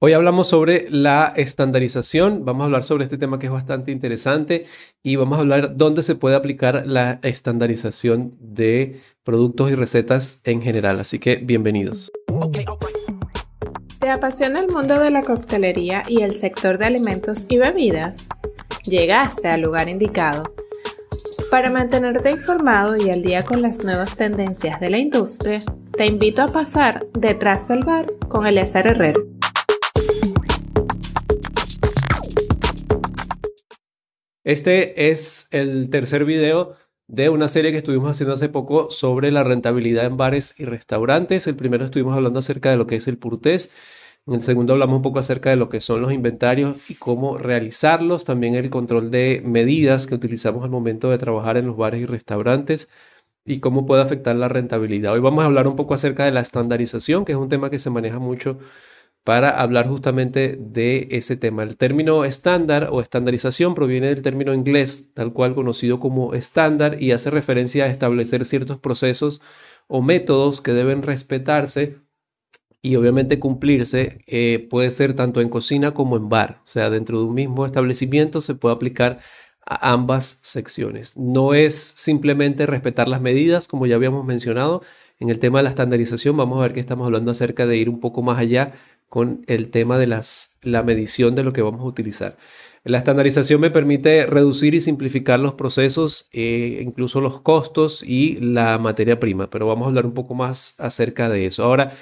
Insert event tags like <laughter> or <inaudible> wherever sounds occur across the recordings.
Hoy hablamos sobre la estandarización, vamos a hablar sobre este tema que es bastante interesante y vamos a hablar dónde se puede aplicar la estandarización de productos y recetas en general. Así que bienvenidos. ¿Te apasiona el mundo de la coctelería y el sector de alimentos y bebidas? Llegaste al lugar indicado. Para mantenerte informado y al día con las nuevas tendencias de la industria, te invito a pasar detrás del bar con Eleazar Herrero. Este es el tercer video de una serie que estuvimos haciendo hace poco sobre la rentabilidad en bares y restaurantes. El primero estuvimos hablando acerca de lo que es el purtés. En el segundo hablamos un poco acerca de lo que son los inventarios y cómo realizarlos. También el control de medidas que utilizamos al momento de trabajar en los bares y restaurantes y cómo puede afectar la rentabilidad. Hoy vamos a hablar un poco acerca de la estandarización, que es un tema que se maneja mucho para hablar justamente de ese tema. El término estándar o estandarización proviene del término inglés, tal cual conocido como estándar, y hace referencia a establecer ciertos procesos o métodos que deben respetarse y obviamente cumplirse. Eh, puede ser tanto en cocina como en bar, o sea, dentro de un mismo establecimiento se puede aplicar a ambas secciones. No es simplemente respetar las medidas, como ya habíamos mencionado. En el tema de la estandarización vamos a ver que estamos hablando acerca de ir un poco más allá con el tema de las, la medición de lo que vamos a utilizar. La estandarización me permite reducir y simplificar los procesos, eh, incluso los costos y la materia prima, pero vamos a hablar un poco más acerca de eso. Ahora,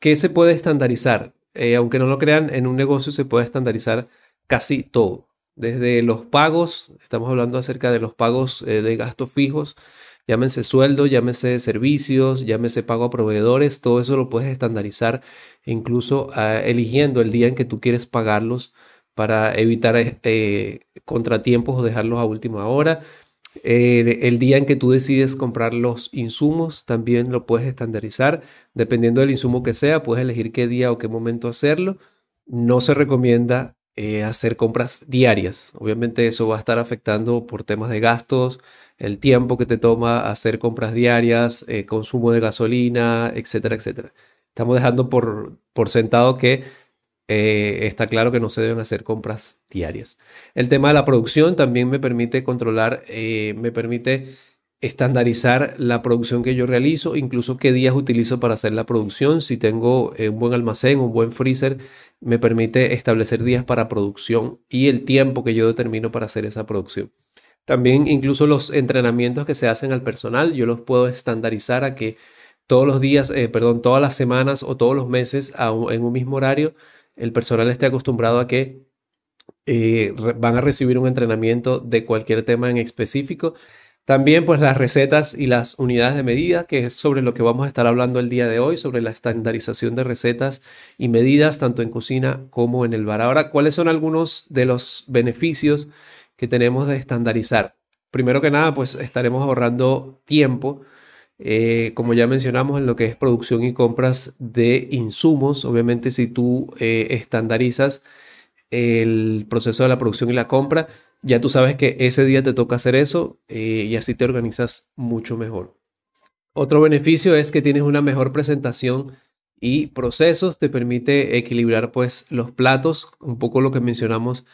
¿qué se puede estandarizar? Eh, aunque no lo crean, en un negocio se puede estandarizar casi todo. Desde los pagos, estamos hablando acerca de los pagos eh, de gastos fijos, llámese sueldo, llámese servicios, llámese pago a proveedores, todo eso lo puedes estandarizar incluso ah, eligiendo el día en que tú quieres pagarlos para evitar este, contratiempos o dejarlos a última hora. el día en que tú decides comprar los insumos también lo puedes estandarizar. Dependiendo del insumo que sea, puedes elegir qué día o qué momento hacerlo. No se recomienda eh, hacer compras diarias. Obviamente eso va a estar afectando por temas de gastos, el tiempo que te toma hacer compras diarias, eh, consumo de gasolina, etcétera, etcétera. Estamos dejando por, por sentado que eh, está claro que no se deben hacer compras diarias. El tema de la producción también me permite controlar, me permite estandarizar la producción que yo realizo, incluso qué días utilizo para hacer la producción. Si tengo un buen almacén, un buen freezer, me permite establecer días para producción y el tiempo que yo determino para hacer esa producción. También incluso los entrenamientos que se hacen al personal, yo los puedo estandarizar a que todos los días, eh, perdón, todas las semanas o todos los meses en un mismo horario, el personal esté acostumbrado a que eh, van a recibir un entrenamiento de cualquier tema en específico. También pues las recetas y las unidades de medida, que es sobre lo que vamos a estar hablando el día de hoy, sobre la estandarización de recetas y medidas, tanto en cocina como en el bar. Ahora, ¿cuáles son algunos de los beneficios que tenemos de estandarizar. Primero que nada, pues estaremos ahorrando tiempo, eh, como ya mencionamos, en lo que es producción y compras de insumos. Obviamente, si tú eh, estandarizas el proceso de la producción y la compra, ya tú sabes que ese día te toca hacer eso eh, y así te organizas mucho mejor. Otro beneficio es que tienes una mejor presentación y procesos, te permite equilibrar pues los platos, un poco lo que mencionamos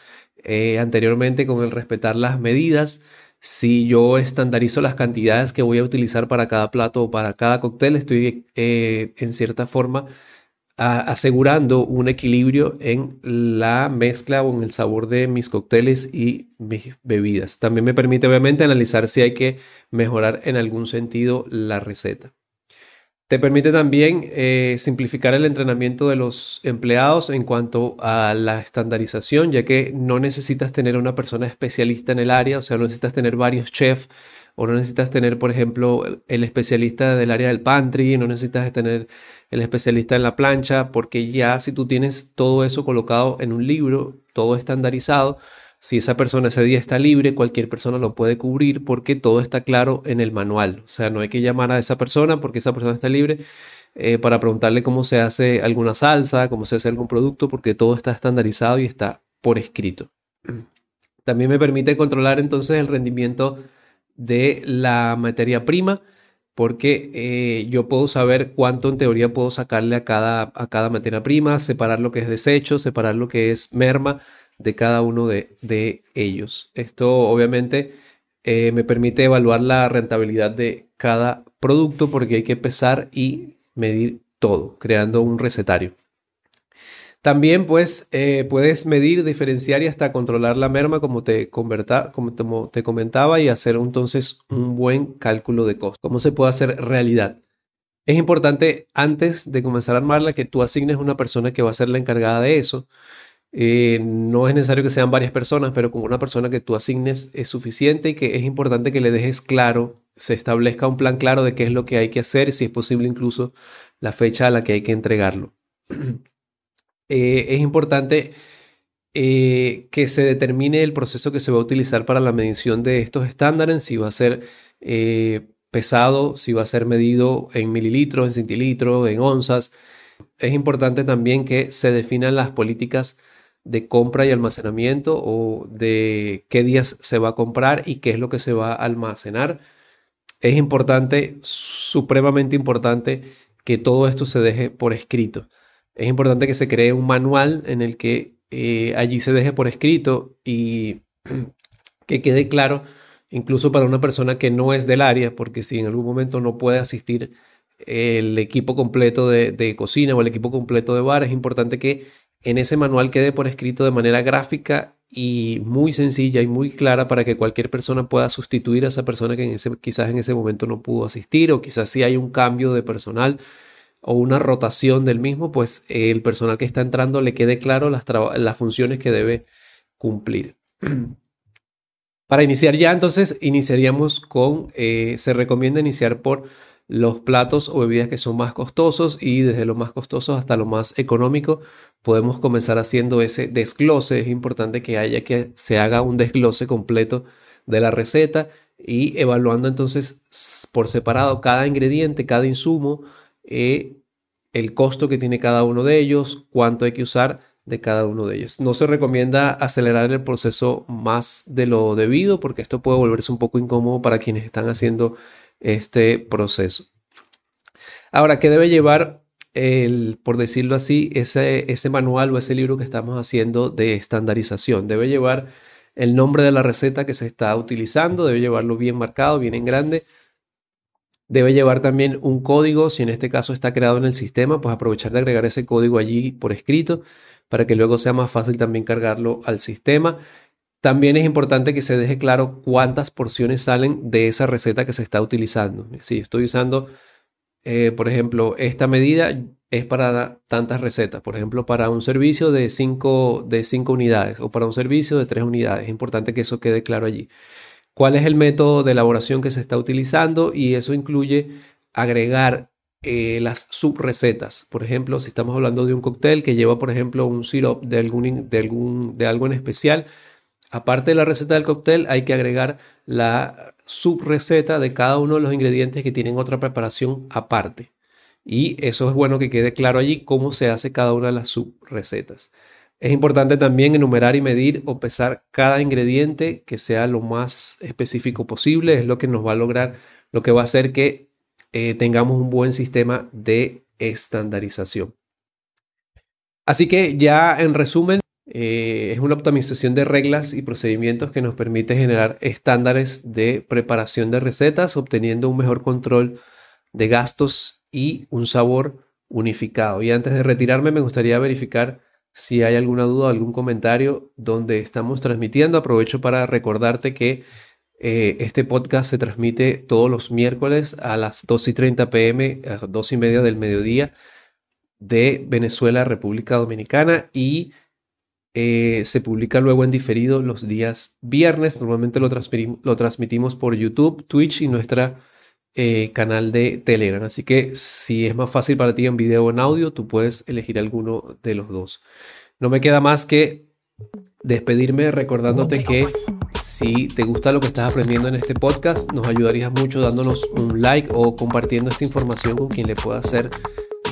eh, anteriormente con el respetar las medidas. Si yo estandarizo las cantidades que voy a utilizar para cada plato o para cada cóctel, estoy eh, en cierta forma asegurando un equilibrio en la mezcla o en el sabor de mis cócteles y mis bebidas. También me permite obviamente analizar si hay que mejorar en algún sentido la receta. Te permite también eh, simplificar el entrenamiento de los empleados en cuanto a la estandarización, ya que no necesitas tener una persona especialista en el área, o sea, no necesitas tener varios chefs o no necesitas tener, por ejemplo, el especialista del área del pantry, no necesitas tener el especialista en la plancha, porque ya si tú tienes todo eso colocado en un libro, todo estandarizado, si esa persona ese día está libre, cualquier persona lo puede cubrir porque todo está claro en el manual. O sea, no hay que llamar a esa persona porque esa persona está libre eh, para preguntarle cómo se hace alguna salsa, cómo se hace algún producto, porque todo está estandarizado y está por escrito. <clears throat> También me permite controlar entonces el rendimiento de la materia prima. porque eh, yo puedo saber cuánto en teoría puedo sacarle a cada, a cada materia prima, separar lo que es desecho, separar lo que es merma de cada uno de, ellos. Esto obviamente eh, me permite evaluar la rentabilidad de cada producto porque hay que pesar y medir todo, creando un recetario. También pues eh, puedes medir, diferenciar y hasta controlar la merma como te, como te comentaba y hacer entonces un buen cálculo de costo. ¿Cómo se puede hacer realidad? Es importante antes de comenzar a armarla que tú asignes una persona que va a ser la encargada de eso. Eh, no es necesario que sean varias personas, pero con una persona que tú asignes es suficiente y que es importante que le dejes claro, se establezca un plan claro de qué es lo que hay que hacer, si es posible incluso la fecha a la que hay que entregarlo. <clears throat> Eh, es importante eh, que se determine el proceso que se va a utilizar para la medición de estos estándares, si va a ser pesado, si va a ser medido en mililitros, en centilitros, en onzas. Es importante también que se definan las políticas de compra y almacenamiento o de qué días se va a comprar y qué es lo que se va a almacenar. Es importante, supremamente importante, que todo esto se deje por escrito. Es importante que se cree un manual en el que eh, allí se deje por escrito y <clears throat> que quede claro, incluso para una persona que no es del área, porque si en algún momento no puede asistir el equipo completo de, cocina o el equipo completo de bar, es importante que en ese manual quede por escrito de manera gráfica y muy sencilla y muy clara para que cualquier persona pueda sustituir a esa persona que quizás en ese momento no pudo asistir o quizás si hay un cambio de personal o una rotación del mismo, pues el personal que está entrando le quede claro las, funciones que debe cumplir. <clears throat> Para iniciar ya, entonces, iniciaríamos con, eh, se recomienda iniciar por los platos o bebidas que son más costosos y desde lo más costoso hasta lo más económico podemos comenzar haciendo ese desglose. Es importante que haya que se haga un desglose completo de la receta y evaluando entonces por separado cada ingrediente, cada insumo, eh, el costo que tiene cada uno de ellos, cuánto hay que usar de cada uno de ellos. No se recomienda acelerar el proceso más de lo debido porque esto puede volverse un poco incómodo para quienes están haciendo este proceso. Ahora, ¿qué debe llevar el, por decirlo así, ese, ese manual o ese libro que estamos haciendo de estandarización? Debe llevar el nombre de la receta que se está utilizando, debe llevarlo bien marcado, bien en grande. Debe llevar también un código, si en este caso está creado en el sistema, pues aprovechar de agregar ese código allí por escrito para que luego sea más fácil también cargarlo al sistema. También es importante que se deje claro cuántas porciones salen de esa receta que se está utilizando. Si estoy usando, eh, por ejemplo, esta medida es para tantas recetas. Por ejemplo, para un servicio de 5 de cinco unidades o para un servicio de 3 unidades. Es importante que eso quede claro allí. ¿Cuál es el método de elaboración que se está utilizando? Y eso incluye agregar eh, las subrecetas. Por ejemplo, si estamos hablando de un cóctel que lleva, por ejemplo, un syrup de, de, algún, de algo en especial, Aparte de la receta del cóctel, hay que agregar la subreceta de cada uno de los ingredientes que tienen otra preparación aparte. Y eso es bueno que quede claro allí cómo se hace cada una de las subrecetas. Es importante también enumerar y medir o pesar cada ingrediente que sea lo más específico posible. Es lo que nos va a lograr, lo que va a hacer que eh, tengamos un buen sistema de estandarización. Así que ya en resumen, eh, es una optimización de reglas y procedimientos que nos permite generar estándares de preparación de recetas, obteniendo un mejor control de gastos y un sabor unificado. Y antes de retirarme, me gustaría verificar si hay alguna duda o algún comentario donde estamos transmitiendo. Aprovecho para recordarte que eh, este podcast se transmite todos los miércoles a las 2 y 30 pm, a las 2 y media del mediodía de Venezuela, República Dominicana y eh, se publica luego en diferido los días viernes. Normalmente lo, transmitimos por YouTube, Twitch y nuestro eh, canal de Telegram. Así que si es más fácil para ti en video o en audio, tú puedes elegir alguno de los dos. No me queda más que despedirme recordándote que si te gusta lo que estás aprendiendo en este podcast, nos ayudarías mucho dándonos un like o compartiendo esta información con quien le pueda hacer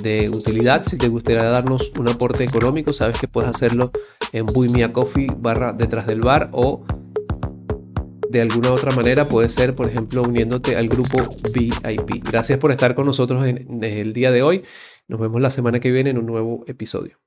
de utilidad. Si te gustaría darnos un aporte económico, sabes que puedes hacerlo en Buy Coffee barra detrás del bar o de alguna otra manera puede ser, por ejemplo, uniéndote al grupo VIP. Gracias por estar con nosotros en, el día de hoy. Nos vemos la semana que viene en un nuevo episodio.